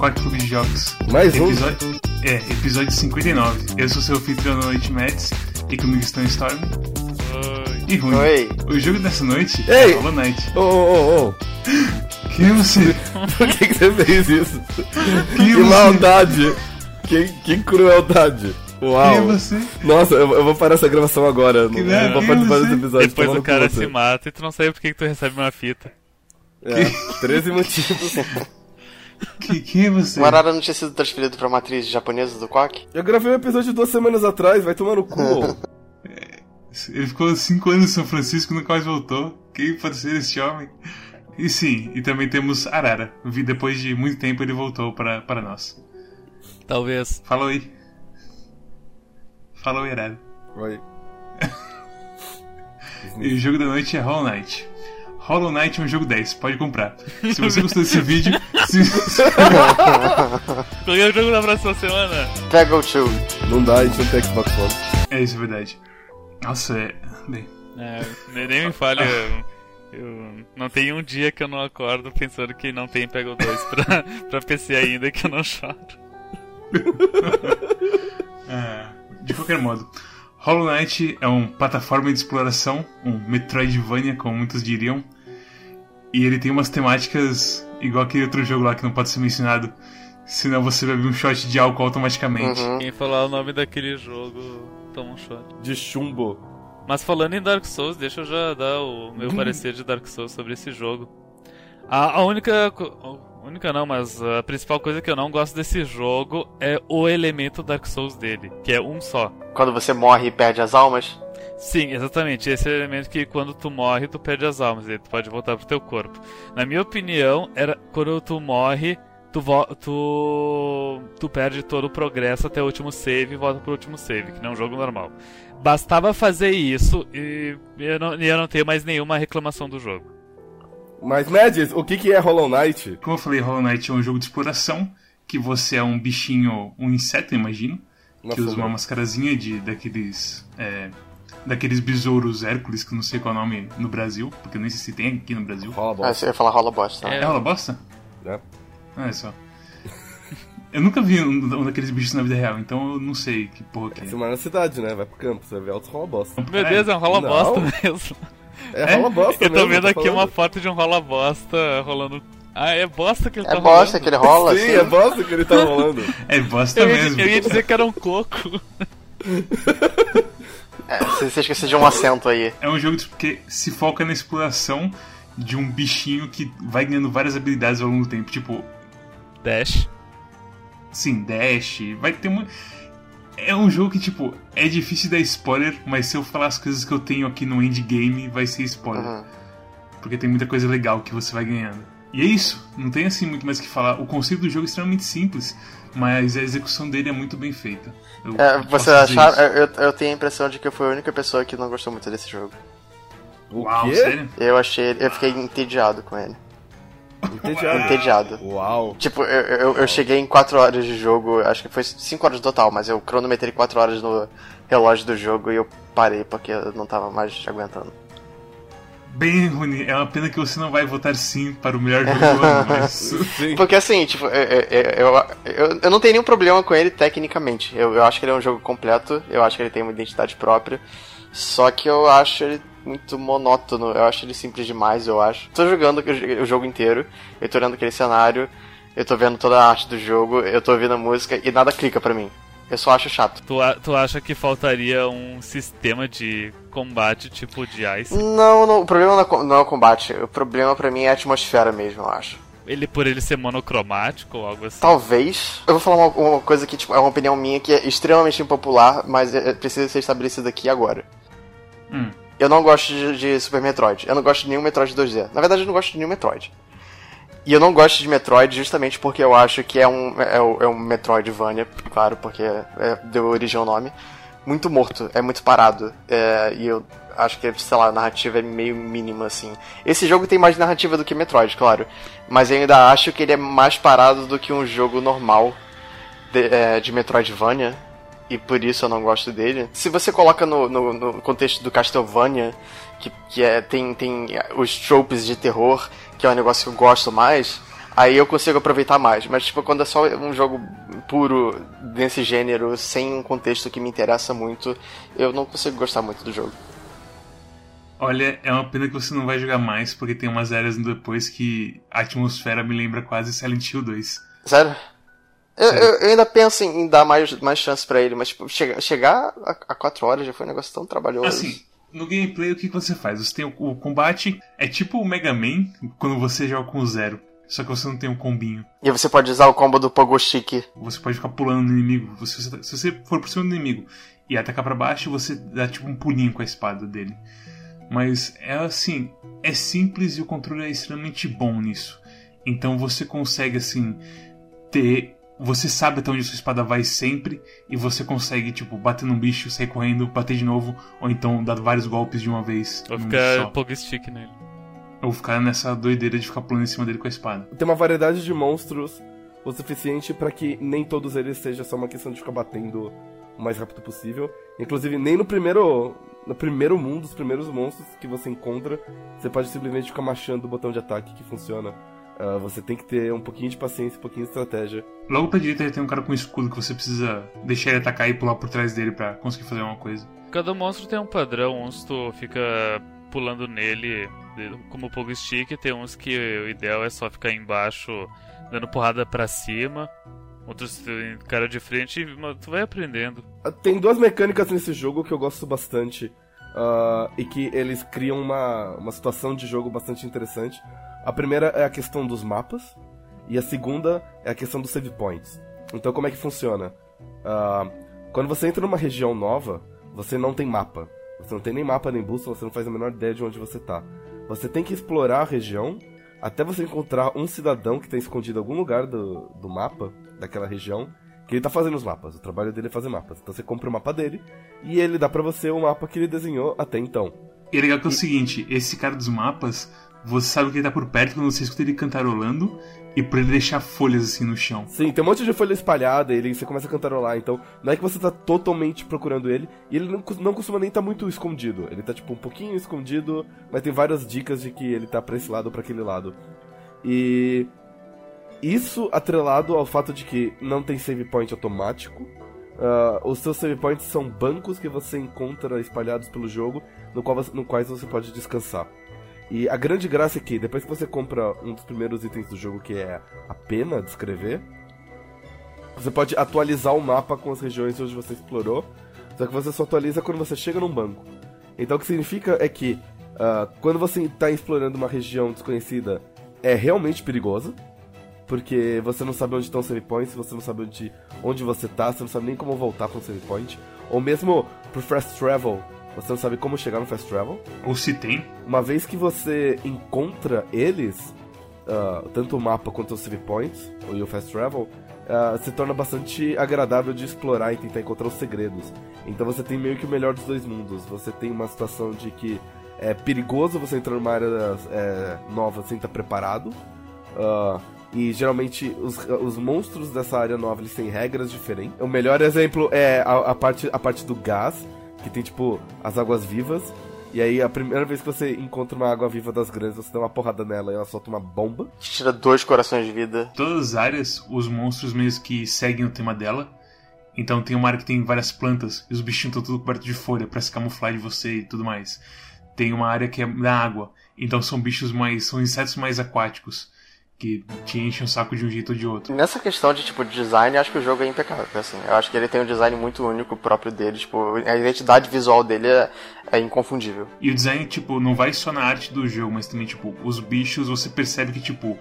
Quarto Clube de Jogos. Mais um? Episódio, é, episódio 59. Eu sou seu anfitrião da noite, Mets, e comigo estão Storm e Rune. Oi. O jogo dessa noite Ei! é Hollow Knight. Ô, ô, ô, ô. Quem é você? Por que, que você fez isso? Quem é Que você? maldade! Que, que crueldade! Uau! Quem é você? Nossa, eu, eu vou parar essa gravação agora. Não, Que não vou quem é participar desse episódio. Depois tomando o cara se mata e tu não sabe por que que tu recebe uma fita. É, 13 motivos. Que- Quem é você? O Arara não tinha sido transferido pra matriz japonesa do Quack? Eu gravei um episódio duas semanas atrás, vai tomar no cu. Ele ficou 5 anos em São Francisco e nunca mais voltou. Quem pode ser esse homem? E sim, e também temos Arara. Vi Depois de muito tempo ele voltou para, para nós. Talvez. Fala oi. Fala oi, Arara. Oi. E o jogo da noite é Hollow Knight. Hollow Knight é um jogo 10, pode comprar. Se você gostou desse vídeo. Qual é o jogo da próxima semana? Pega o tio. Não dá, a gente não tem Xbox One. é isso, é verdade. Nossa, é. Bem, É, nem- nem me fale. Eu, eu- não tem um dia que eu não acordo pensando que não tem Pega o 2 pra, pra PC ainda que eu não choro. é, de qualquer modo, Hollow Knight é um plataforma de exploração, um Metroidvania, como muitos diriam. E ele tem umas temáticas igual aquele outro jogo lá que não pode ser mencionado. Senão você bebe um shot de álcool automaticamente. Uhum. Quem falar o nome daquele jogo toma um shot. De chumbo. Mas falando em Dark Souls, deixa eu já dar o meu parecer de Dark Souls sobre esse jogo. A, a única. a única não, mas a principal coisa que eu não gosto desse jogo é o elemento Dark Souls dele, que é um só. Quando você morre e perde as almas. Sim, exatamente. Esse é o elemento que quando tu morre, tu perde as almas, e tu pode voltar pro teu corpo. Na minha opinião, era quando tu morre, tu, tu, tu perde todo o progresso até o último save e volta pro último save, que não é um jogo normal. Bastava fazer isso e eu não, e eu não tenho mais nenhuma reclamação do jogo. Mas, Mads, o que, que é Hollow Knight? Como eu falei, Hollow Knight é um jogo de exploração, que você é um bichinho, um inseto, eu imagino, Nossa, que usa uma mascarazinha de daqueles é, daqueles besouros Hércules, que eu não sei qual é o nome no Brasil, porque eu nem sei se tem aqui no Brasil. Rola a Ah, você ia falar rola bosta. É. É rola bosta? É. Ah, é só. Eu nunca vi um, um daqueles bichos na vida real, então eu não sei que porra que Você é. mora na cidade, né? Vai pro campo, você vai ver altos rola bosta. Meu Deus, é um rola Não. bosta mesmo. É, É? rola bosta Eu tô vendo tô aqui uma falando. foto de um rola bosta rolando. Ah, é bosta que ele É tá bosta rolando. que ele rola, Sim, assim. é bosta que ele tá rolando. É bosta Eu ia, mesmo. eu ia dizer que era um coco. É, você, você esqueceu de um acento aí. É um jogo que se foca na exploração de um bichinho que vai ganhando várias habilidades ao longo do tempo. Tipo, Dash. sim, dash, vai ter muito. É um jogo que, tipo, é difícil dar spoiler, mas se eu falar as coisas que eu tenho aqui no endgame, vai ser spoiler. Uhum. Porque tem muita coisa legal que você vai ganhando. E é isso, não tem assim muito mais o que falar. O conceito do jogo é extremamente simples, mas a execução dele é muito bem feita. Eu É, você achar. Eu, eu tenho a impressão de que eu fui a única pessoa que não gostou muito desse jogo. O Uau, quê? sério? Eu achei. Eu fiquei entediado com ele. Entediado. Entediado. Uau. Tipo, eu, eu, eu cheguei em 4 horas de jogo, acho que foi 5 horas total, mas eu cronometrei 4 horas no relógio do jogo e eu parei porque eu não tava mais aguentando. Bem, Rony, é uma pena que você não vai votar sim para o melhor jogo do ano, mas. Porque assim, tipo, eu, eu, eu, eu, eu não tenho nenhum problema com ele tecnicamente. Eu, eu acho que ele é um jogo completo, eu acho que ele tem uma identidade própria. Só que eu acho ele muito monótono, eu acho ele simples demais, eu acho. Tô jogando o jogo inteiro, eu tô olhando aquele cenário, eu tô vendo toda a arte do jogo, eu tô ouvindo a música e nada clica pra mim. Eu só acho chato. Tu, a- tu acha que faltaria um sistema de combate tipo de Ice? Não, não, o problema não é não é o combate, o problema pra mim é a atmosfera mesmo, eu acho. Ele por ele ser monocromático ou algo assim? Talvez. Eu vou falar uma, uma coisa que tipo, é uma opinião minha que é extremamente impopular, mas é- é- precisa ser estabelecida aqui agora. Hum. Eu não gosto de, de Super Metroid. Eu não gosto de nenhum Metroid 2D. Na verdade, eu não gosto de nenhum Metroid. E eu não gosto de Metroid justamente porque eu acho que é um, é, é um Metroidvania, claro, porque é, deu origem ao nome. Muito morto, é muito parado. É, e eu acho que, sei lá, a narrativa é meio mínima, assim. Esse jogo tem mais narrativa do que Metroid, claro. Mas eu ainda acho que ele é mais parado do que um jogo normal de, é, de Metroidvania. E por isso eu não gosto dele. Se você coloca no, no, no contexto do Castlevania, que, que é, tem, tem os tropes de terror, que é um negócio que eu gosto mais, Aí eu consigo aproveitar mais. Mas, tipo, quando é só um jogo puro desse gênero, sem um contexto que me interessa muito, eu não consigo gostar muito do jogo. Olha, é uma pena que você não vai jogar mais, porque tem umas áreas depois que a atmosfera me lembra quase Silent Hill 2. Sério? Eu, eu, eu ainda penso em, dar mais, mais chance pra ele, mas tipo, chega, chegar a 4 horas já foi um negócio tão trabalhoso. Assim, no gameplay o que você faz? Você tem o, o combate, é tipo o Mega Man quando você joga com Zero. Só que você não tem um combinho. E você pode usar o combo do Pogo Chique. Você pode ficar pulando no inimigo. Você, se você for por cima do inimigo e atacar para baixo, você dá tipo um pulinho com a espada dele. Mas é assim, é simples e o controle é extremamente bom nisso. Então você consegue assim ter você sabe até onde sua espada vai sempre e você consegue, tipo, bater num bicho, sair correndo, bater de novo, ou então dar vários golpes de uma vez. Ou ficar pogo stick nele. Ou ficar nessa doideira de ficar pulando em cima dele com a espada. Tem uma variedade de monstros o suficiente para que nem todos eles seja só uma questão de ficar batendo o mais rápido possível. Inclusive, nem no primeiro no primeiro mundo, os primeiros monstros que você encontra, você pode simplesmente ficar machando o botão de ataque que funciona. Uh, você tem que ter um pouquinho de paciência, um pouquinho de estratégia. Logo pra direita tem um cara com um escudo que você precisa deixar ele atacar e pular por trás dele para conseguir fazer uma coisa. Cada monstro tem um padrão, uns tu fica pulando nele como Pogo Stick, tem uns que o ideal é só ficar embaixo dando porrada para cima. Outros cara de frente, tu vai aprendendo. Tem duas mecânicas nesse jogo que eu gosto bastante. Uh, e que eles criam uma, uma situação de jogo bastante interessante. A primeira é a questão dos mapas. E a segunda é a questão dos save points. Então, como é que funciona? Uh, quando você entra numa região nova, você não tem mapa. Você não tem nem mapa nem bússola, você não faz a menor ideia de onde você está. Você tem que explorar a região até você encontrar um cidadão que está escondido em algum lugar do, do mapa, daquela região, que ele está fazendo os mapas. O trabalho dele é fazer mapas. Então você compra o mapa dele e ele dá para você o mapa que ele desenhou até então. E é legal que é o seguinte, esse cara dos mapas, você sabe que ele tá por perto quando você escuta ele cantarolando e pra ele deixar folhas assim no chão. Sim, tem um monte de folha espalhada, ele você começa a cantarolar, então não é que você tá totalmente procurando ele, e ele não, não costuma nem estar tá muito escondido. Ele tá tipo um pouquinho escondido, mas tem várias dicas de que ele tá pra esse lado ou pra aquele lado. E isso atrelado ao fato de que não tem save point automático. Uh, os seus save points são bancos que você encontra espalhados pelo jogo, no, qual, no quais você pode descansar. E a grande graça é que, depois que você compra um dos primeiros itens do jogo, que é a pena de escrever, você pode atualizar o mapa com as regiões onde você explorou, só que você só atualiza quando você chega num banco. Então o que significa é que, uh, quando você está explorando uma região desconhecida, é realmente perigoso, porque você não sabe onde estão os save points, você não sabe onde, onde você está, você não sabe nem como voltar para o save point. Ou mesmo pro fast travel, você não sabe como chegar no fast travel. Ou se tem. Uma vez que você encontra eles, uh, tanto o mapa quanto os save points, e o fast travel, uh, se torna bastante agradável de explorar e tentar encontrar os segredos. Então você tem meio que o melhor dos dois mundos. Você tem uma situação de que é perigoso você entrar numa área é, nova sem estar preparado. Uh, e geralmente os, os monstros dessa área nova eles têm regras diferentes. O melhor exemplo é a, a parte, a parte do gás que tem tipo as águas vivas. E aí, a primeira vez que você encontra uma água viva das grandes, você dá uma porrada nela e ela solta uma bomba. Tira dois corações de vida. Todas as áreas, os monstros mesmo que seguem o tema dela. Então tem uma área que tem várias plantas e os bichinhos estão tudo cobertos de folha para se camuflar de você e tudo mais. Tem uma área que é da água. Então são bichos mais. são insetos mais aquáticos que te enche um saco de um jeito ou de outro. Nessa questão de tipo de design, acho que o jogo é impecável, assim. Eu acho que ele tem um design muito único próprio dele, tipo, a identidade visual dele é, é inconfundível. E o design, tipo, não vai só na arte do jogo, mas também, tipo, os bichos, você percebe que, tipo,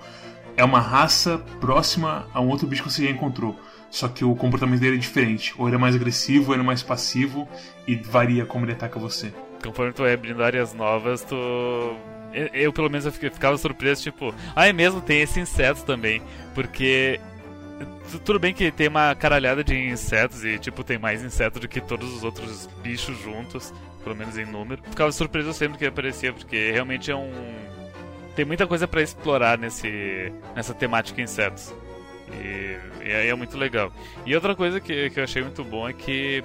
é uma raça próxima a um outro bicho que você já encontrou. Só que o comportamento dele é diferente. Ou ele é mais agressivo, ou ele é mais passivo, e varia como ele ataca você. Conforme tu vai abrindo áreas novas, tu eu, pelo menos eu ficava surpreso, tipo, ah, é mesmo, tem esse inseto também. Porque tudo bem que tem uma caralhada de insetos e, tipo, tem mais insetos do que todos os outros bichos juntos, pelo menos em número. Ficava surpreso sempre que aparecia, porque realmente é um. Tem muita coisa para explorar nesse, nessa temática insetos. E, e aí é muito legal. E outra coisa que, que eu achei muito bom é que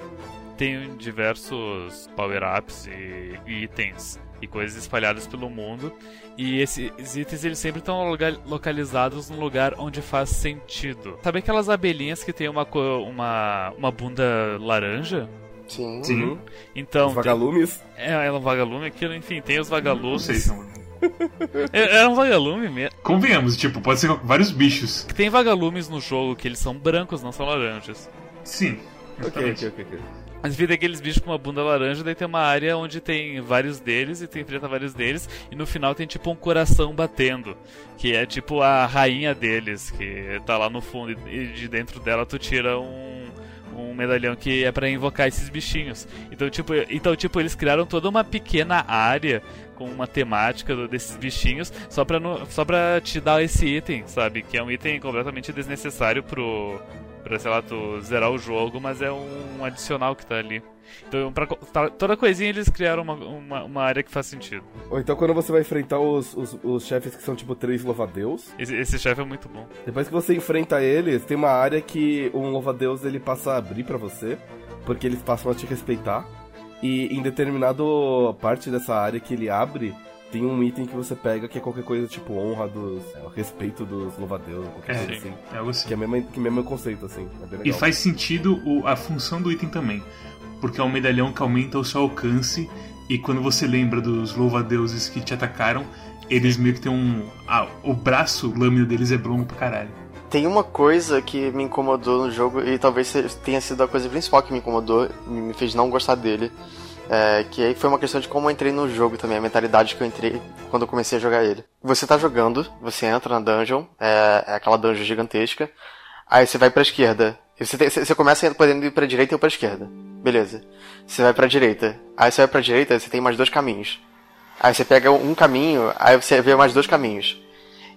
tem diversos power-ups e, e itens e coisas espalhadas pelo mundo. E esses itens eles sempre estão localizados num lugar onde faz sentido. Sabe aquelas abelhinhas que tem uma, uma, uma bunda laranja? Sim. Sim. Uhum. Então. Os vagalumes. Tem, é, é um vagalume aquilo, enfim, tem os vagalumes. Não sei, não. É, é um vagalume mesmo. Convenhamos, tipo, pode ser vários bichos. Tem vagalumes no jogo que eles são brancos, não são laranjas. Sim. Ok, ok, ok. Mas enfim, tem aqueles bichos com uma bunda laranja, daí tem uma área onde tem vários deles e tu enfrenta vários deles, e no final tem tipo um coração batendo, que é tipo a rainha deles, que tá lá no fundo, e de dentro dela tu tira um, um medalhão que é para invocar esses bichinhos. Então tipo, então, tipo, eles criaram toda uma pequena área com uma temática desses bichinhos só pra, no- só pra te dar esse item, sabe? Que é um item completamente desnecessário pro. Pra, sei lá, tu zerar o jogo, mas é um adicional que tá ali. Então, pra, tá- toda coisinha eles criaram uma, uma, uma área que faz sentido. Ou então quando você vai enfrentar os, os, os chefes que são tipo três louva-deus, Esse, esse chefe é muito bom. depois que você enfrenta eles, tem uma área que um louva-deus ele passa a abrir pra você, porque eles passam a te respeitar. E em determinado parte dessa área que ele abre, tem um item que você pega que é qualquer coisa tipo honra dos. É, o respeito dos louva-deus, qualquer É, coisa assim. É algo assim. Que é mesmo, que mesmo conceito, assim. É bem E faz sentido o- a função do item também. Porque é um medalhão que aumenta o seu alcance. E quando você lembra dos louva-deuses que te atacaram, eles meio que tem um. Ah, o braço lâmina deles é longo pra caralho. Tem uma coisa que me incomodou no jogo, e talvez tenha sido a coisa principal que me incomodou, me fez não gostar dele. É, que aí foi uma questão de como eu entrei no jogo também, a mentalidade que eu entrei quando eu comecei a jogar ele. Você tá jogando, você entra na dungeon, é, é aquela dungeon gigantesca, aí você vai pra esquerda. Você, tem- você começa podendo ir pra direita ou pra esquerda. Beleza. Você vai pra direita. Aí você vai pra direita, você tem mais dois caminhos. Aí você pega um caminho, aí você vê mais dois caminhos.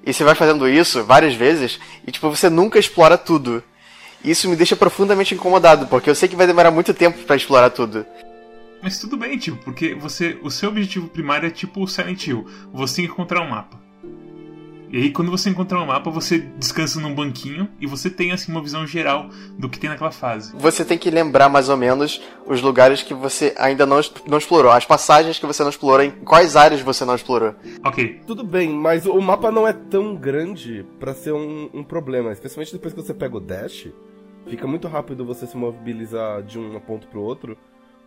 E você vai fazendo isso várias vezes e tipo você nunca explora tudo. Isso me deixa profundamente incomodado, porque eu sei que vai demorar muito tempo pra explorar tudo. Mas tudo bem, tipo, porque você. O seu objetivo primário é tipo o Silent Hill. Você encontrar um mapa. E aí quando você encontrar um mapa, você descansa num banquinho e você tem assim uma visão geral do que tem naquela fase. Você tem que lembrar mais ou menos os lugares que você ainda não, não explorou, as passagens que você não explorou, em quais áreas você não explorou. Ok, Tudo bem, mas o mapa não é tão grande pra ser um, um problema. Especialmente depois que você pega o dash, fica muito rápido você se mobilizar de um ponto pro outro.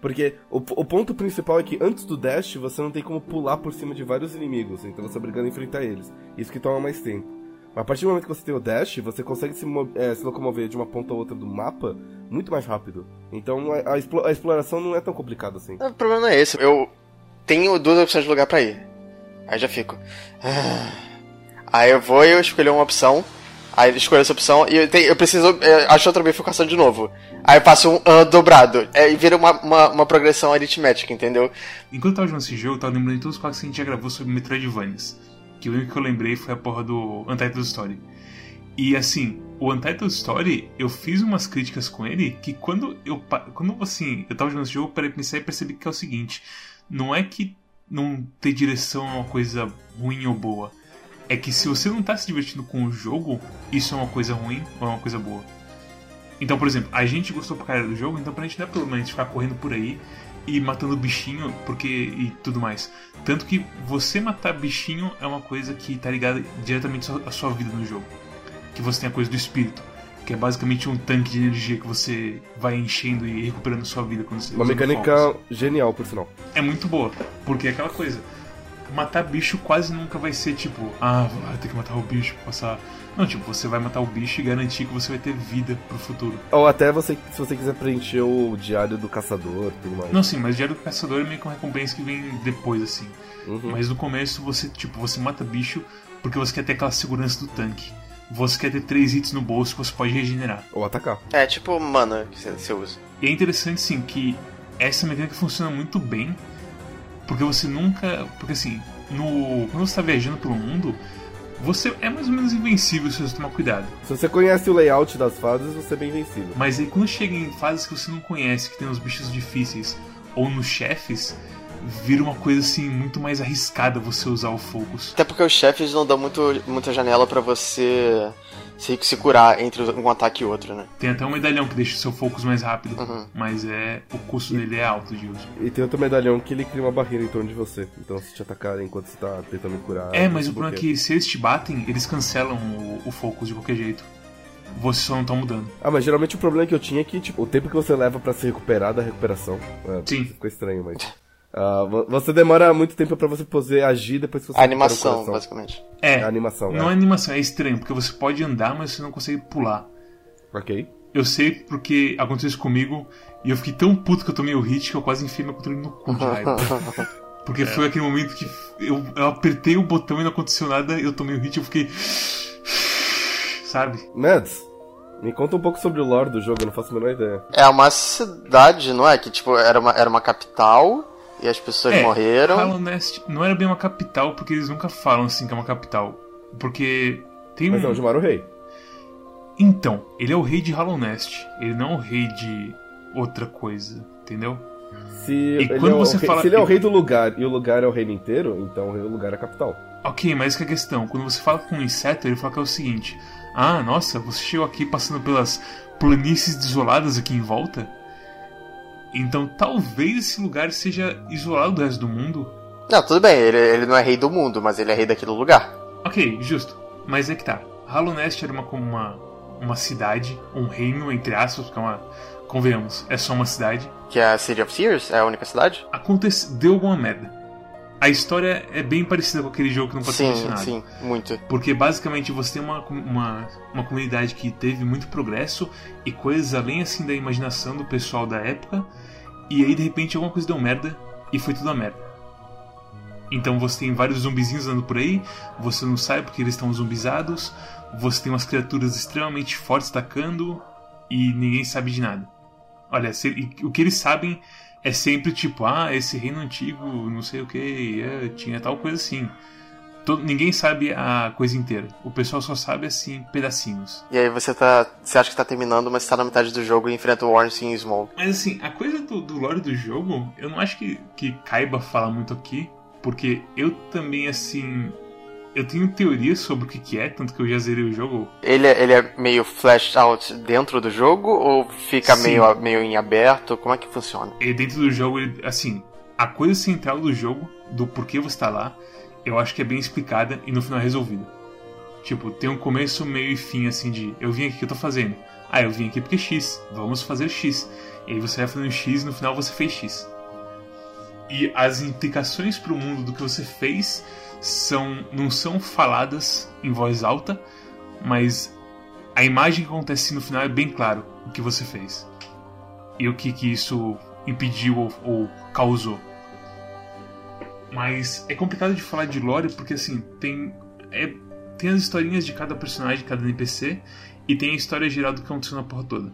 Porque o, o ponto principal é que antes do dash você não tem como pular por cima de vários inimigos, então você é obrigado a enfrentar eles. Isso que toma mais tempo. Mas a partir do momento que você tem o dash, você consegue se, eh, se locomover de uma ponta a outra do mapa muito mais rápido. Então a, a a exploração não é tão complicada assim. O problema é esse. Eu tenho duas opções de lugar pra ir. Aí já fico. "Ah." Aí eu vou e eu escolho uma opção. Aí eu escolho essa opção e eu, tenho- eu preciso é, achar outra bifurcação de novo. Aí eu faço um ah dobrado. É, e vira uma, uma, uma progressão aritmética, entendeu? Enquanto eu tava jogando esse jogo, eu tava lembrando de todos os quadros que a gente já gravou sobre Metroidvanias. Que o único que eu lembrei foi a porra do Untitled Story. E assim, o Untitled Story, eu fiz umas críticas com ele que quando eu. Quando assim, eu tava jogando esse jogo, eu pensar e percebi que é o seguinte: não é que não ter direção é uma coisa ruim ou boa. É que se você não tá se divertindo com o jogo, isso é uma coisa ruim ou é uma coisa boa. Então, por exemplo, a gente gostou pra caralho do jogo, então pra gente não é problema a gente ficar correndo por aí e matando bichinho porque e tudo mais. Tanto que você matar bichinho é uma coisa que tá ligada diretamente à sua vida no jogo. Que você tem a coisa do espírito, que é basicamente um tanque de energia que você vai enchendo e recuperando sua vida quando você Uma mecânica genial, por sinal. É muito boa, porque é aquela coisa. Matar bicho quase nunca vai ser tipo, ah, vai ter que matar o bicho pra passar. Não, tipo, você vai matar o bicho e garantir que você vai ter vida pro futuro. Ou até você, se você quiser preencher o diário do caçador e tudo mais. Não, sim, mas o Diário do Caçador é meio que uma recompensa que vem depois, assim. Uhum. Mas no começo você, tipo, você mata bicho porque você quer ter aquela segurança do tanque. Você quer ter três hits no bolso que você pode regenerar. Ou atacar. É tipo mana que você usa. E é interessante, sim, que essa mecânica funciona muito bem, porque você nunca. Porque assim, no, quando você tá viajando pelo mundo, você é mais ou menos invencível se você tomar cuidado. Se você conhece o layout das fases, você é bem vencível. Mas aí quando chega em fases que você não conhece, que tem os bichos difíceis, ou nos chefes, vira uma coisa assim muito mais arriscada você usar o focus. Até porque os chefes não dão muito, muita janela pra você se, se curar entre um ataque e outro, né? Tem até um medalhão que deixa o seu focus mais rápido. Uhum. Mas é. O custo dele é alto de uso. E tem outro medalhão que ele cria uma barreira em torno de você. Então se te atacarem enquanto você tá tentando curar. É, mas o problema é que se eles te batem, eles cancelam o, o focus de qualquer jeito. Você só não tá mudando. Ah, mas geralmente o problema que eu tinha é que, tipo, o tempo que você leva pra se recuperar da recuperação. É, Sim. Ficou estranho, mas. Ah, vo- você demora muito tempo pra você poder agir depois que você A animação, basicamente. É. É a animação, Não é é. animação, é estranho, porque você pode andar, mas você não consegue pular. Ok. Eu sei porque aconteceu isso comigo e eu fiquei tão puto que eu tomei o hit que eu quase enfiei meu controle no cu de raiva. Porque foi aquele momento que eu, eu apertei o botão e não aconteceu nada, eu tomei o hit e eu fiquei. Sabe? Mads, me conta um pouco sobre o lore do jogo, eu não faço a menor ideia. É uma cidade, não é? Que, tipo, era uma, era uma capital e as pessoas É, morreram. Hollow Nest não era bem uma capital, porque eles nunca falam assim que é uma capital. Porque tem um. Mas não, Gilmar o Rei. Então, ele é o rei de Hollow Nest. Ele não é o rei de outra coisa, entendeu? Se, ele quando é o você rei- fala- se ele é o rei do lugar e o lugar é o reino inteiro, então o lugar é a capital. Ok, mas que é a questão. Quando você fala com um inseto, ele fala que é o seguinte: Ah, nossa, você chegou aqui passando pelas planícies desoladas aqui em volta? Então talvez esse lugar seja isolado do resto do mundo. Não, tudo bem, ele, ele não é rei do mundo, mas ele é rei daquele lugar. Ok, justo. Mas é que tá. Hollow Nest era uma, uma, uma cidade, um reino, entre aspas, porque é uma. Convenhamos, é só uma cidade. Que é a City of Tears, é a única cidade? Acontece, deu alguma merda. A história é bem parecida com aquele jogo que não pode ser Sim, mencionado. sim, muito. Porque basicamente você tem uma, uma, uma comunidade que teve muito progresso e coisas além assim da imaginação do pessoal da época, e aí de repente alguma coisa deu merda e foi tudo a merda. Então você tem vários zumbizinhos andando por aí, você não sabe porque eles estão zumbizados, você tem umas criaturas extremamente fortes atacando e ninguém sabe de nada. Olha, se- o que eles sabem é sempre tipo, ah, esse reino antigo, não sei o que, tinha tal coisa assim. Todo- ninguém sabe a coisa inteira. O pessoal só sabe assim, pedacinhos. E aí você tá. Você acha que tá terminando, mas tá na metade do jogo e enfrenta o Ornstein Small. Mas assim, a coisa do, do lore do jogo, eu não acho que, que caiba falar muito aqui, porque eu também, assim. Eu tenho teorias sobre o que, que é, tanto que eu já zerei o jogo. Ele, é- ele é meio fleshed out dentro do jogo ou fica Sim. meio, meio em aberto? Como é que funciona? E dentro do jogo, ele- assim, a coisa central do jogo, do porquê você tá lá, eu acho que é bem explicada e no final é resolvida. Tipo, tem um começo, meio e fim, assim, de eu vim aqui, que eu tô fazendo? Ah, eu vim aqui porque X, vamos fazer X. E aí você vai fazendo X e no final você fez X. E as implicações pro mundo do que você fez são não são faladas em voz alta, mas a imagem que acontece no final é bem claro o que você fez. E o que, que isso impediu ou, ou causou. Mas é complicado de falar de lore porque assim, tem é, tem as historinhas de cada personagem, cada NPC, e tem a história geral do que aconteceu na porra toda.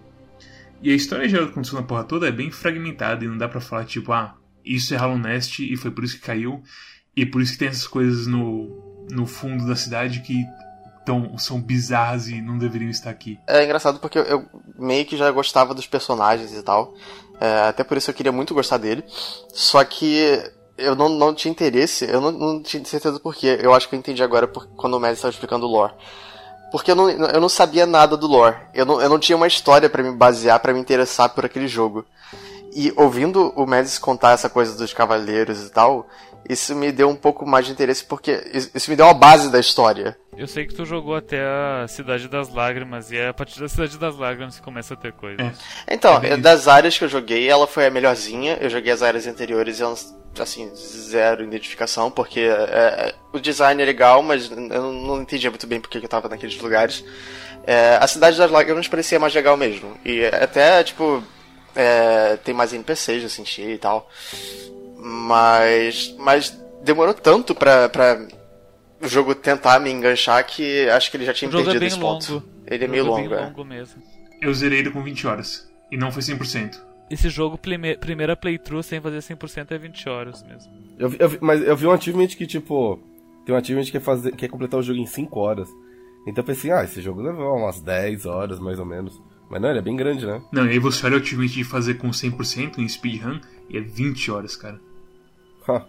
E a história geral do que aconteceu na porra toda é bem fragmentada e não dá pra falar tipo, ah, isso é Hollow Nest e foi por isso que caiu, e por isso que tem essas coisas no, no fundo da cidade que tão, são bizarras e não deveriam estar aqui. É engraçado porque eu, eu meio que já gostava dos personagens e tal. É, até por isso eu queria muito gostar dele. Só que eu não, não tinha interesse, eu não, não tinha certeza por quê. Eu acho que eu entendi agora por, quando o Mads estava explicando o lore. Porque eu não, eu não sabia nada do lore. Eu não, eu não tinha uma história pra me basear, pra me interessar por aquele jogo. E ouvindo o Mads contar essa coisa dos cavaleiros e tal, isso me deu um pouco mais de interesse porque isso me deu uma base da história. Eu sei que tu jogou até a Cidade das Lágrimas, e é a partir da Cidade das Lágrimas que começa a ter coisa. É. Então, É das áreas que eu joguei, ela foi a melhorzinha. Eu joguei as áreas anteriores e elas, assim, zero identificação, porque é, é, o design é legal, mas eu não, entendia muito bem porque que eu tava naqueles lugares. É, a Cidade das Lágrimas parecia mais legal mesmo. E até, tipo, é, tem mais NPCs eu senti e tal. Mas, mas demorou tanto pra, pra o jogo tentar me enganchar que acho que ele já tinha é perdido bem esse ponto. longo. Ele é meio jogo longo, é. longo mesmo. Eu zerei ele com 20 horas. E não foi 100%. Esse jogo, prime- primeira playthrough sem fazer 100% é 20 horas mesmo. Eu, vi- eu vi- mas eu vi um achievement que, tipo, tem um achievement que é, fazer, que é completar o jogo em 5 horas. Então eu pensei, ah, esse jogo levou umas 10 horas, mais ou menos. Mas não, ele é bem grande, né? Não, e aí você olha o achievement de fazer com 100% em speedrun e é 20 horas, cara. Ha,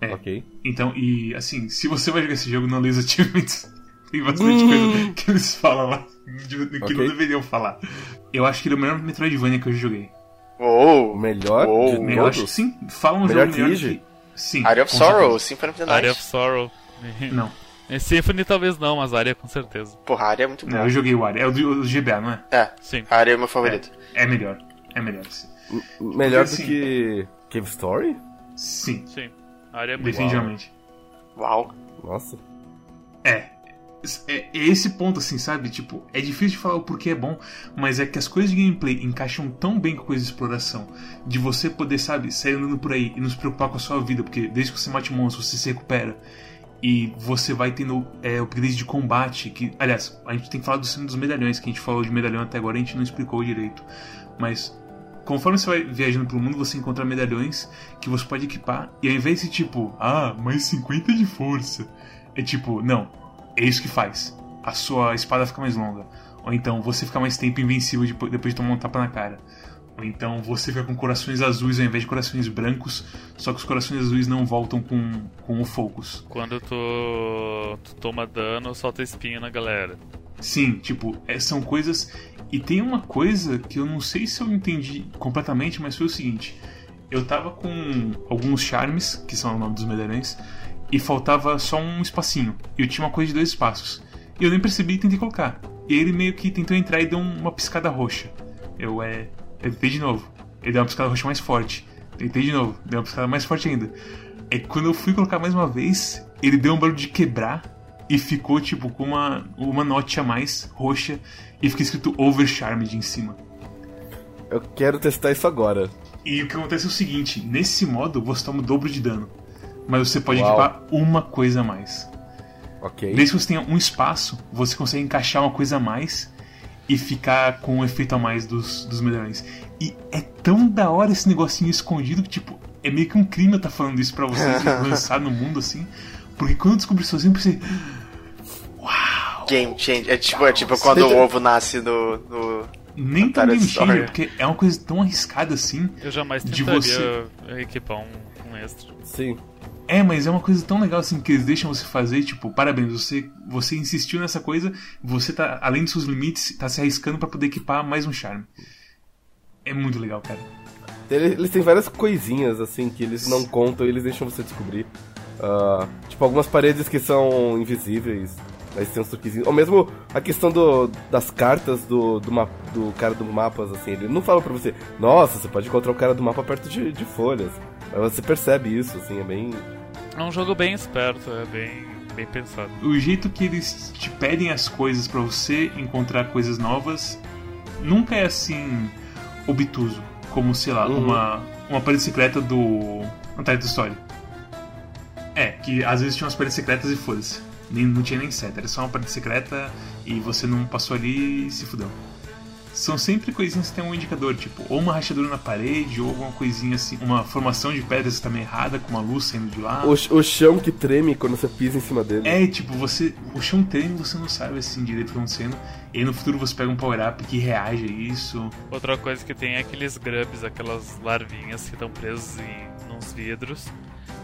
É. Ok. Então, e assim, se você vai jogar esse jogo, não lê os achievements. Tem bastante coisa que eles falam lá que Ok. não deveriam falar. Eu acho que ele é o melhor Metroidvania que eu já joguei. Uou! O melhor Uou. de Eu acho que sim. Fala um Melhor jogo que melhor que... Sim. Area of Sorrow, certeza. Symphony of the Area of Night. Sorrow. Não. Symphony talvez não, mas Aria com certeza. Porra, a área é muito Não, boa. eu joguei o Aria. É o do, GBA, não é? É, Sim. a área é o meu favorito. É melhor. É melhor, sim. Melhor do Sim. que Cave Story? Sim, Sim. Aria é muito definitivamente. Uau. Nossa. É. É é esse ponto, assim, sabe? Tipo, é difícil de falar o porquê é bom, mas é que as coisas de gameplay encaixam tão bem com coisas de exploração. De você poder, sabe, sair andando por aí e não se preocupar com a sua vida, porque desde que você mate um monstro, você se recupera. E você vai tendo é, upgrades de combate. que Aliás, a gente tem que falar do cena dos medalhões, que a gente falou de medalhão até agora, a gente não explicou direito. Mas conforme você vai viajando pelo mundo, você encontra medalhões que você pode equipar. E ao invés de tipo, ah, mais 50 de força. É tipo, não, é isso que faz. A sua espada fica mais longa. Ou então você fica mais tempo invencível depois de tomar um tapa na cara. Ou então você fica com corações azuis ao invés de corações brancos, só que os corações azuis não voltam com, com o focus. Quando tu, tu toma dano, solta espinho na galera. Sim, tipo, é, são coisas. E tem uma coisa que eu não sei se eu entendi completamente, mas foi o seguinte: eu tava com alguns charmes, que são o nome dos medalhões, e faltava só um espacinho. E eu tinha uma coisa de dois espaços. E eu nem percebi e tentei colocar. E ele meio que tentou entrar e deu uma piscada roxa. Eu é. Eu tentei de novo. Ele deu uma piscada roxa mais forte. Tentei de novo, deu uma piscada mais forte ainda. É que quando eu fui colocar mais uma vez, ele deu um barulho de quebrar e ficou tipo com uma, uma note a mais roxa e fica escrito Overcharmed em cima. Eu quero testar isso agora. E o que acontece é o seguinte: nesse modo você toma o dobro de dano, mas você pode Uau. equipar uma coisa a mais. Ok. Desde que você tenha um espaço, você consegue encaixar uma coisa a mais e ficar com o efeito a mais dos, dos medalhões. E é tão da hora esse negocinho escondido que, tipo, é meio que um crime eu estar falando isso pra você lançar no mundo assim. Porque quando eu descobri sozinho, eu pensei. Game change. É tipo, é tipo quando o ovo nasce no. no... Nem tão game porque é uma coisa tão arriscada assim. Eu jamais De você. equipar um, um extra. Sim. É, mas é uma coisa tão legal assim que eles deixam você fazer, tipo, parabéns, você, você insistiu nessa coisa, você tá, além dos seus limites, tá se arriscando pra poder equipar mais um charme. É muito legal, cara. Ele- Eles têm várias coisinhas, assim, que eles não contam e eles deixam você descobrir. Ah, tipo, algumas paredes que são invisíveis, mas tem truquezinhos. Ou mesmo a questão do, das cartas do, do, ma- do cara do mapas, assim. Ele não fala pra você, nossa, você pode encontrar o cara do mapa perto de, de folhas. Mas você percebe isso, assim, é bem... É um jogo bem esperto, é bem, bem pensado. O jeito que eles te pedem as coisas pra você encontrar coisas novas nunca é assim obtuso, como, sei lá, Uhum. uma, uma parede secreta do Untitled Story. É, que às vezes tinha umas paredes secretas e foda-se. Nem- Não tinha nem seta, era só uma parede secreta e você não passou ali e se fudeu. São sempre coisinhas que tem um indicador, tipo, ou uma rachadura na parede, ou alguma coisinha assim, uma formação de pedras que tá meio errada, com uma luz saindo de lá. O, o chão que treme quando você pisa em cima dele. É, tipo, você. O chão treme e você não sabe assim direito o que tá acontecendo. E no futuro você pega um power-up que reage a isso. Outra coisa que tem é aqueles grubs, aquelas larvinhas que estão presas em nos vidros.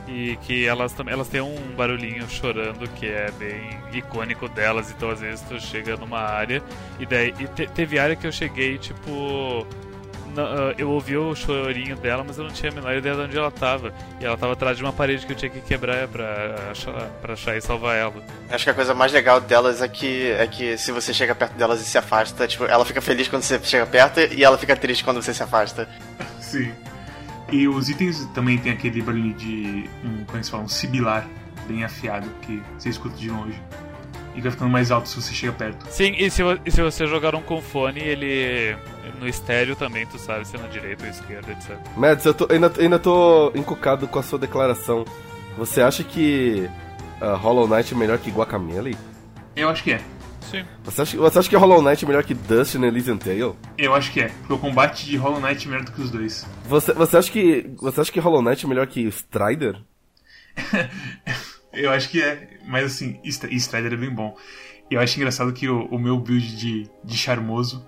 E que elas também elas têm um barulhinho chorando que é bem icônico delas, então às vezes tu chega numa área e daí e te- teve área que eu cheguei tipo na- ah, eu ouvi o chorinho dela, mas eu não tinha a menor ideia de onde ela tava. E ela tava atrás de uma parede que eu tinha que quebrar pra achar, pra achar e salvar ela. Acho que a coisa mais legal delas é que, é que se você chega perto delas e se afasta, tipo, ela fica feliz quando você chega perto e ela fica triste quando você se afasta. Sim. E os itens também tem aquele barulho de. um, como é que se fala? Um sibilar bem afiado que você escuta de longe. E vai ficando mais alto se você chega perto. Sim, e se, e se você jogar um com fone, ele. No estéreo também, tu sabe se é na direita ou esquerda, etc. Mads, eu tô- ainda, ainda tô encucado com a sua declaração. Você acha que ah, Hollow Knight é melhor que Guacamele? Eu acho que é. Sim. Você acha, você acha que Hollow Knight é melhor que Dust and Elysian Tale? Eu acho que é. Porque o combate de Hollow Knight é melhor do que os dois. Você, você, acha que, você acha que Hollow Knight é melhor que Strider? Eu acho que é. Mas assim, Strider é bem bom. Eu acho engraçado que o, o meu build de, de charmoso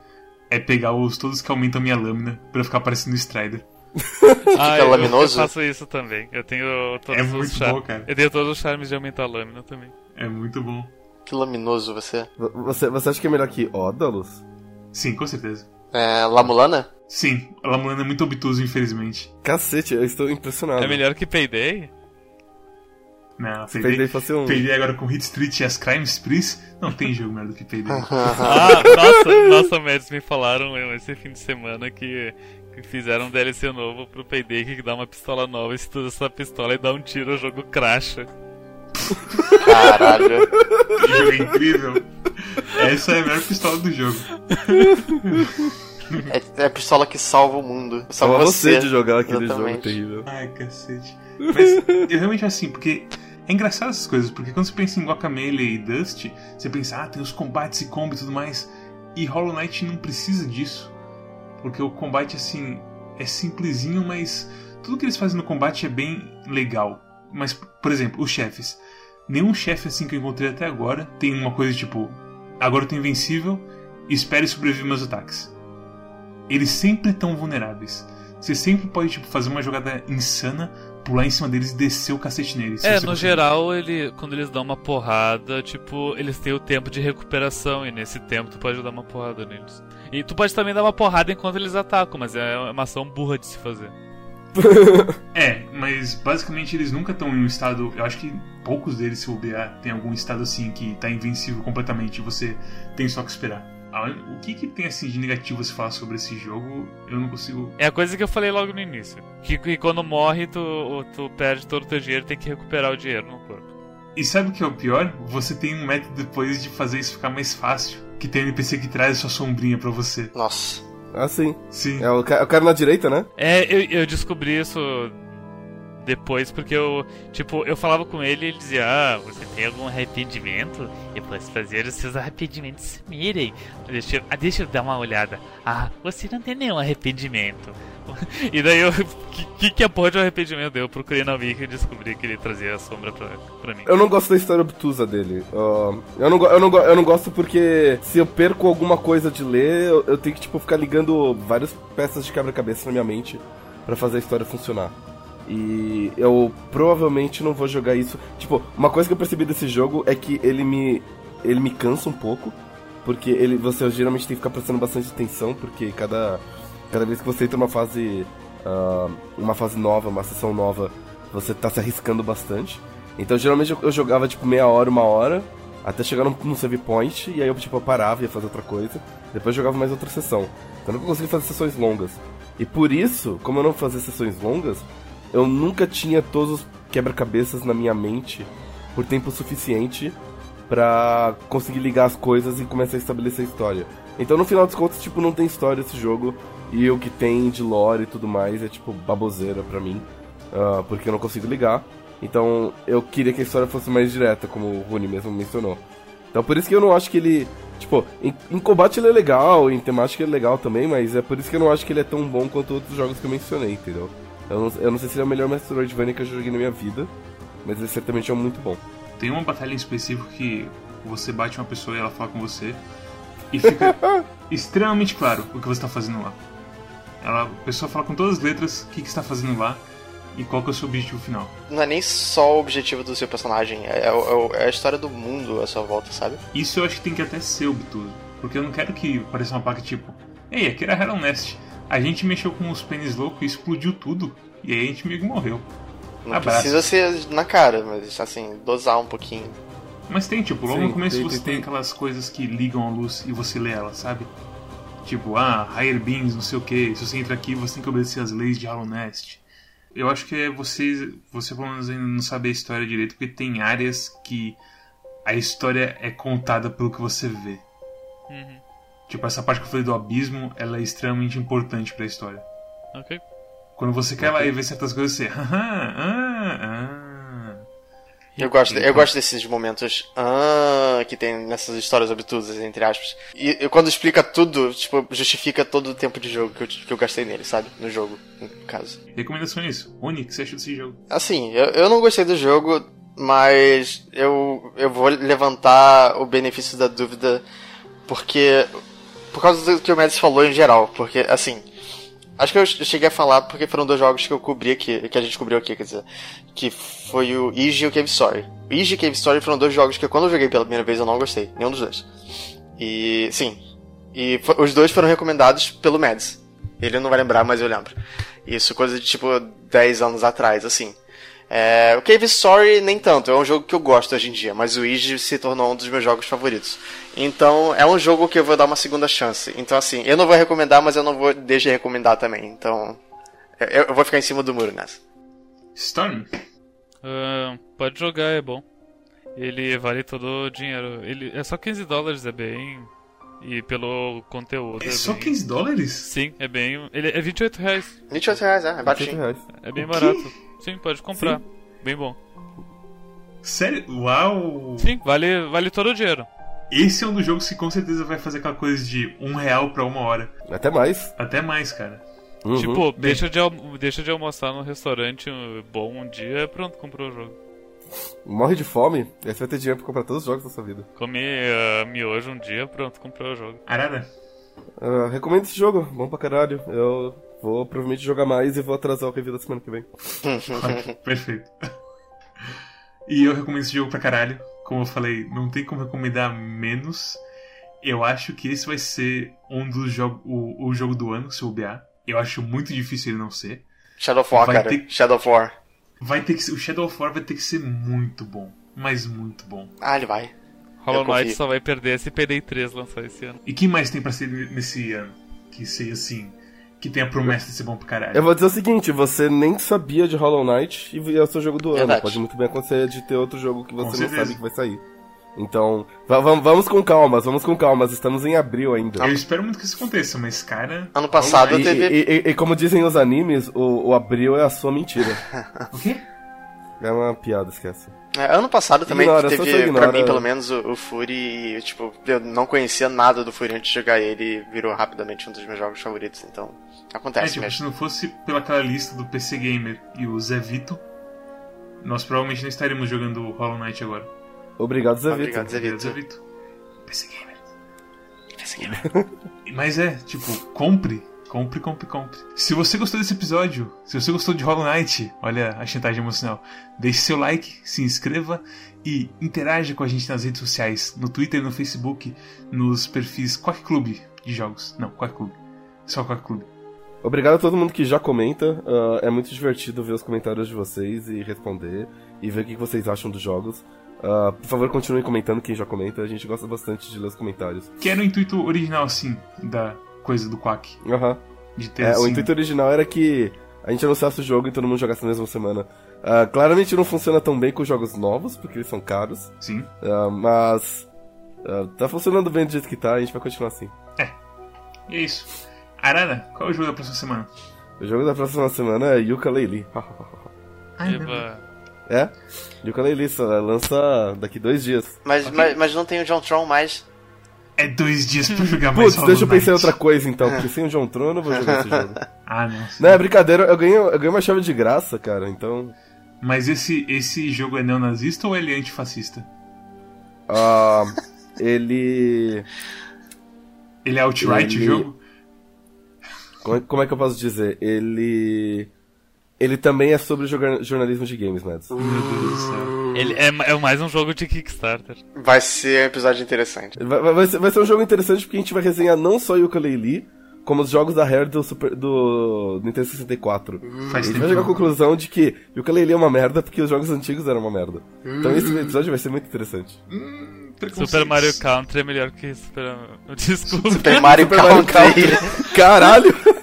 é pegar os todos que aumentam a minha lâmina pra ficar parecendo Strider. Ah, é eu, laminoso? eu faço isso também. Eu tenho todos É os muito bom, cara. Eu tenho todos os charmes de aumentar a lâmina também. É muito bom. Que laminoso você. V- Você, você acha que é melhor que Odalus? Sim, com certeza. É, Lamulana? Sim, o Lamulana é muito obtuso, infelizmente. Cacete, eu estou impressionado. É melhor que Payday? Não, Payday Payday, fosse um... Payday agora com Hit Street e as Crime Sprees, não tem jogo melhor do que Payday. Ah, nossa, nossa, Mads, me falaram esse fim de semana que, que fizeram um DLC novo pro Payday que dá uma pistola nova e se tu usa essa pistola e dá um tiro, o jogo cracha. Caralho. Que jogo incrível. Essa é a melhor pistola do jogo. É, é a pistola que salva o mundo. Salva você. você de jogar aquele Exatamente. jogo terrível. Ai, cacete. Mas eu realmente assim, porque é engraçado essas coisas, porque quando você pensa em Guacamelee e Dust, você pensa, ah, tem os combates e combo e tudo mais. E Hollow Knight não precisa disso. Porque o combate, assim, é simplesinho, mas tudo que eles fazem no combate é bem legal. Mas, por exemplo, os chefes. Nenhum chefe assim que eu encontrei até agora tem uma coisa tipo, agora eu tô invencível, espere sobreviver meus ataques. Eles sempre estão vulneráveis. Você sempre pode tipo, fazer uma jogada insana, pular em cima deles e descer o cacete neles. É, no conseguir. geral, ele, quando eles dão uma porrada, tipo, eles têm o tempo de recuperação e nesse tempo tu pode dar uma porrada neles. E tu pode também dar uma porrada enquanto eles atacam, mas é uma ação burra de se fazer. É, mas basicamente eles nunca estão em um estado. Eu acho que poucos deles, se bobear, tem algum estado assim que tá invencível completamente e você tem só que esperar. O que, que tem assim de negativo a se falar sobre esse jogo, eu não consigo. É a coisa que eu falei logo no início. Que, que quando morre, tu, tu perde todo o teu dinheiro e tem que recuperar o dinheiro no corpo. E sabe o que é o pior? Você tem um método depois de fazer isso ficar mais fácil. Que tem um NPC que traz a sua sombrinha pra você. Nossa. Ah, sim. Sim. É o, ca- o cara na direita, né? É, eu, eu descobri isso depois porque eu, tipo, eu falava com ele e ele dizia: Ah, você tem algum arrependimento? Eu posso fazer os seus arrependimentos sumirem. Deixa eu, ah, deixa eu dar uma olhada. Ah, você não tem nenhum arrependimento. E daí eu. Que, que, que a porra de um arrependimento? Eu procurei na Wiki e descobri que ele trazia a sombra pra, pra mim. Eu não gosto da história obtusa dele. Ah, eu, não, eu, não, eu não gosto porque se eu perco alguma coisa de ler, eu, eu tenho que tipo, ficar ligando várias peças de quebra-cabeça na minha mente pra fazer a história funcionar. E eu provavelmente não vou jogar isso. Tipo, uma coisa que eu percebi desse jogo é que ele me. ele me cansa um pouco. Porque ele, você geralmente tem que ficar prestando bastante atenção, porque cada, cada vez que você entra numa fase. ah, uma fase nova, uma sessão nova, você tá se arriscando bastante. Então geralmente eu, eu jogava tipo meia hora, uma hora, até chegar num, num save point, e aí eu tipo parava e ia fazer outra coisa. Depois jogava mais outra sessão. Então eu não consegui fazer sessões longas. E por isso, como eu não fazia sessões longas, eu nunca tinha todos os quebra-cabeças na minha mente por tempo suficiente pra conseguir ligar as coisas e começar a estabelecer a história. Então no final dos contos, tipo, não tem história esse jogo. E o que tem de lore e tudo mais é tipo baboseira pra mim. ah, porque eu não consigo ligar. Então eu queria que a história fosse mais direta, como o Rune mesmo mencionou. Então por isso que eu não acho que ele. Tipo, em, em combate ele é legal, em temática ele é legal também, mas é por isso que eu não acho que ele é tão bom quanto outros jogos que eu mencionei, entendeu? Eu não, eu não sei se ele é o melhor Metroidvania que eu joguei na minha vida, mas ele certamente é muito bom. Tem uma batalha em específico que você bate uma pessoa e ela fala com você e fica extremamente claro o que você está fazendo lá. Ela, a pessoa fala com todas as letras o que, que você está fazendo lá e qual que é o seu objetivo final. Não é nem só o objetivo do seu personagem, é, é o- é a história do mundo à sua volta, sabe? Isso eu acho que tem que até ser obtuso, porque eu não quero que pareça uma placa tipo, ei, aqui era Hell Nest. A gente mexeu com os pênis loucos e explodiu tudo, e aí a gente meio que morreu. Não Abraço. precisa ser na cara, mas assim, dosar um pouquinho. Mas tem, tipo, logo Sim, no começo tem- você tem- tem, tem. aquelas coisas que ligam a luz e você lê elas, sabe? Tipo, ah, Higher Beings, não sei o que. Se você entra aqui, você tem que obedecer as leis de Hollow Nest. Eu acho que é você, você pelo menos ainda não sabe a história direito, porque tem áreas que a história é contada pelo que você vê. Uhum. Tipo, essa parte que eu falei do abismo, ela é extremamente importante pra história. Ok. Quando você quer lá e ver certas coisas, você. Ah, ah, ah. Eu gosto, eu gosto desses momentos ah, que tem nessas histórias obtusas, entre aspas. E, e quando explica tudo, tipo, justifica todo o tempo de jogo que eu, que eu gastei nele, sabe? No jogo, no caso. Recomendação nisso. Uni, o que você achou desse jogo? Assim, eu, eu não gostei do jogo, mas eu, eu vou levantar o benefício da dúvida porque. Por causa do que o Mads falou em geral. Porque, assim. Acho que eu cheguei a falar porque foram dois jogos que eu cobri aqui, que a gente cobriu aqui, quer dizer. Que foi o Ige e o Cave Story. O Ige e Cave Story foram dois jogos que quando eu joguei pela primeira vez eu não gostei. Nenhum dos dois. E, sim. E os dois foram recomendados pelo Mads. Ele não vai lembrar, mas eu lembro. Isso coisa de tipo 10 anos atrás, assim. É, o Cave Story nem tanto, é um jogo que eu gosto hoje em dia, mas o Ige se tornou um dos meus jogos favoritos. Então, é um jogo que eu vou dar uma segunda chance. Então, assim, eu não vou recomendar, mas eu não vou deixar de recomendar também. Então, eu, eu vou ficar em cima do muro nessa. Storm? Ah, pode jogar, é bom. Ele vale todo o dinheiro. Ele é só 15 dólares, é bem. E pelo conteúdo. É só bem... 15 dólares? Sim, é bem. Ele é 28 reais. 28 reais, é, é 28 baratinho. reais. É bem barato. Sim, pode comprar. Bem bom. Sério? Uau! Sim, vale, vale todo o dinheiro. Esse é um dos jogos que com certeza vai fazer aquela coisa de um real pra uma hora. Até mais. Até mais, cara. Uhum. Tipo, deixa de, deixa de almoçar num restaurante uh, bom um dia, pronto, comprou o jogo. Morre de fome, aí você vai ter dinheiro pra comprar todos os jogos da sua vida. Come uh, miojo um dia, pronto, comprou o jogo. Arara? Ah, recomendo esse jogo, bom pra caralho. Eu vou provavelmente jogar mais e vou atrasar o review da semana que vem. Perfeito. E eu recomendo esse jogo pra caralho. Como eu falei, não tem como recomendar menos. Eu acho que esse vai ser um dos jogos. O, o jogo do ano, se eu bobear. Eu acho muito difícil ele não ser. Shadow of War, Vai cara. ter- Shadow of War. Vai ter que ser, o Shadow of War vai ter que ser muito bom. Mas muito bom. Ah, ele vai. Hollow. Knight só vai perder se PD 3 lançar esse ano. E que mais tem pra ser nesse ano? Que seja assim. Que tenha a promessa de ser bom pra caralho. Eu vou dizer o seguinte, você nem sabia de Hollow Knight e é o seu jogo do ano. Verdade. Pode muito bem acontecer de ter outro jogo que Com você não certeza. sabe que vai sair. Então, va- va- vamos com calmas, vamos com calmas, estamos em abril ainda. Eu espero muito que isso aconteça, mas cara. Ano passado E, teve. e- e- e como dizem os animes, o, o abril é a sua mentira. O quê? É uma piada, esquece. É, ano passado também Ignora, teve, ignora. pra mim pelo menos, o, o Fury, e, tipo, eu não conhecia nada do Fury antes de jogar ele e virou rapidamente um dos meus jogos favoritos, então É, acontece tipo, se mesmo. não fosse pelaquela lista do PC Gamer e o Zé Vito, nós provavelmente não estaríamos jogando Hollow Knight agora. Obrigado, Zé Vitor. Obrigado, Zé Obrigado, Vito. Zé Vito. PC Gamer. PC Gamer. Mas é, tipo, compre. Compre, compre, compre. Se você gostou desse episódio, se você gostou de Hollow Knight, olha a chantagem emocional, deixe seu like, se inscreva e interaja com a gente nas redes sociais, no Twitter, no Facebook, nos perfis Quack Clube de jogos. Não, Quack Clube. Só Quack Clube. Obrigado a todo mundo que já comenta. ah, é muito divertido ver os comentários de vocês e responder e ver o que vocês acham dos jogos. Ah, por favor, continuem comentando quem já comenta. A gente gosta bastante de ler os comentários. Que era o intuito original, assim, da coisa do Quack. Aham. De ter, É, assim, o intuito original era que a gente anunciasse o jogo e todo mundo jogasse na mesma semana. Ah, claramente não funciona tão bem com os jogos novos, porque eles são caros. Sim. ah, mas ah, tá funcionando bem do jeito que tá, a gente vai continuar assim. E é isso. Arara, qual é o jogo da próxima semana? O jogo da próxima semana é Yuka Laylee. Eva. é? Yuka Laylee só lança daqui dois dias. Mas, mas, mas não tem o John Tron mais. É dois dias pra jogar mais Putz, deixa eu pensar em outra coisa então, porque sem o John Tron eu não vou jogar esse jogo. Ah, não. Não, é brincadeira, eu ganhei, eu ganhei uma chave de graça, cara, então. Mas esse, esse jogo é neonazista ou ele é antifascista? Ah, ele. Ele é outright Ele- o jogo? É, como é que eu posso dizer? Ele. Ele também é sobre jorna- jornalismo de games, Mads. Meu Deus do céu. Ele é, é mais um jogo de Kickstarter. Vai ser um episódio interessante. Vai, vai- ser, vai ser um jogo interessante porque a gente vai resenhar não só Yooka Laylee, como os jogos da Rare do, Super, do Nintendo 64. Faz a gente vai chegar à conclusão de que Yooka Laylee é uma merda porque os jogos antigos eram uma merda. Então esse episódio vai ser muito interessante. Preconceitos. Super Mario Country é melhor que Super. Desculpa. Super Mario Super Mario Country. Caralho!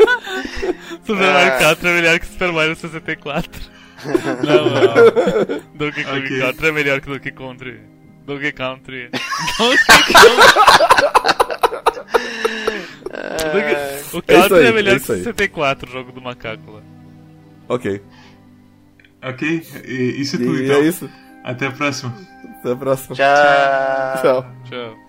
Super. Mario Country é melhor que Super Mario 64. Não, não. Donkey Kong Ok. Country é melhor que Donkey Country. Donkey Country. Donkey Country. O É isso Country aí, é melhor é que isso aí. 64, o jogo do macaco lá. ok. Ok, e- isso é tudo E então. é isso. Até a próxima. Até a próxima. Tchau. Tchau. Tchau.